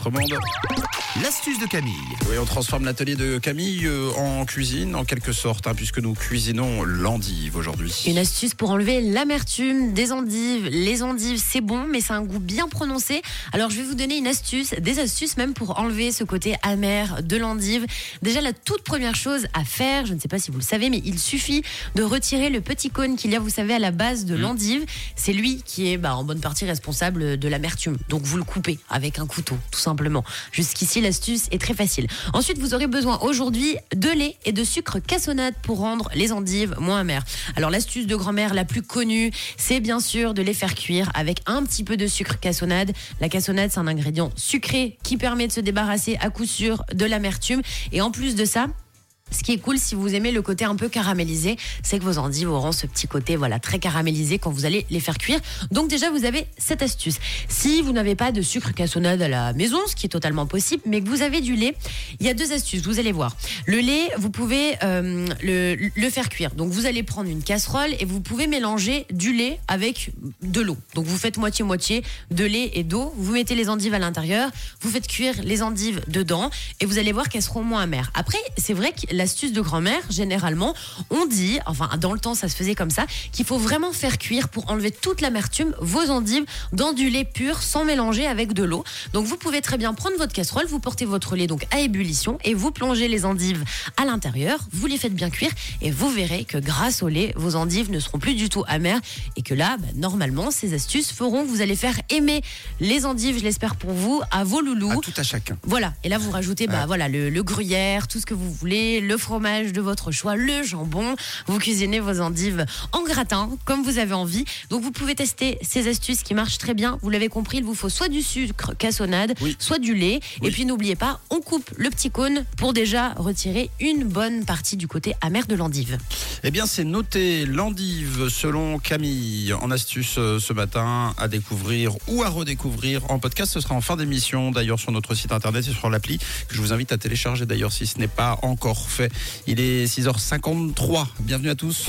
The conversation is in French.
romande. L'astuce de Camille. Oui, on transforme l'atelier de Camille euh, en cuisine, en quelque sorte, hein, puisque nous cuisinons l'endive aujourd'hui. Une astuce pour enlever l'amertume des endives. Les endives, c'est bon, mais c'est un goût bien prononcé. Alors, je vais vous donner une astuce, des astuces même pour enlever ce côté amer de l'endive. Déjà, la toute première chose à faire, je ne sais pas si vous le savez, mais il suffit de retirer le petit cône qu'il y a, vous savez, à la base de l'endive. C'est lui qui est bah, en bonne partie responsable de l'amertume. Donc, vous le coupez avec un couteau, tout simplement. Jusqu'ici, l'astuce est très facile. Ensuite, vous aurez besoin aujourd'hui de lait et de sucre cassonade pour rendre les endives moins amères. Alors, l'astuce de grand-mère la plus connue, c'est bien sûr de les faire cuire avec un petit peu de sucre cassonade. La cassonade, c'est un ingrédient sucré qui permet de se débarrasser à coup sûr de l'amertume. Et en plus de ça, ce qui est cool si vous aimez le côté un peu caramélisé, c'est que vos endives auront ce petit côté voilà très caramélisé quand vous allez les faire cuire. Donc déjà vous avez cette astuce. Si vous n'avez pas de sucre cassonade à la maison, ce qui est totalement possible, mais que vous avez du lait, il y a deux astuces. Vous allez voir. Le lait, vous pouvez euh, le, le faire cuire. Donc vous allez prendre une casserole et vous pouvez mélanger du lait avec de l'eau. Donc vous faites moitié moitié de lait et d'eau. Vous mettez les endives à l'intérieur, vous faites cuire les endives dedans et vous allez voir qu'elles seront moins amères. Après, c'est vrai que l'astuce de grand-mère, généralement, on dit, enfin dans le temps ça se faisait comme ça, qu'il faut vraiment faire cuire pour enlever toute l'amertume vos endives dans du lait pur sans mélanger avec de l'eau. Donc vous pouvez très bien prendre votre casserole, vous portez votre lait donc à ébullition et vous plongez les endives à l'intérieur, vous les faites bien cuire et vous verrez que grâce au lait, vos endives ne seront plus du tout amères et que là, bah, normalement, ces astuces feront que vous allez faire aimer les endives, je l'espère pour vous, à vos loulous. À tout à chacun. Voilà, et là vous rajoutez bah, Ouais. voilà, le, le gruyère, tout ce que vous voulez, le fromage de votre choix, le jambon. Vous cuisinez vos endives en gratin, comme vous avez envie. Donc vous pouvez tester ces astuces qui marchent très bien. Vous l'avez compris, il vous faut soit du sucre cassonade, Oui. soit du lait. Oui. Et puis n'oubliez pas, on coupe le petit cône pour déjà retirer une bonne partie du côté amer de l'endive. Eh bien, c'est noté l'endive selon Camille en astuce euh, ce matin à découvrir ou à redécouvrir en podcast. Ce sera en fin d'émission d'ailleurs sur notre site internet et sur l'appli que je vous invite à télécharger d'ailleurs si ce n'est pas encore fait. Il est 6h53. Bienvenue à tous.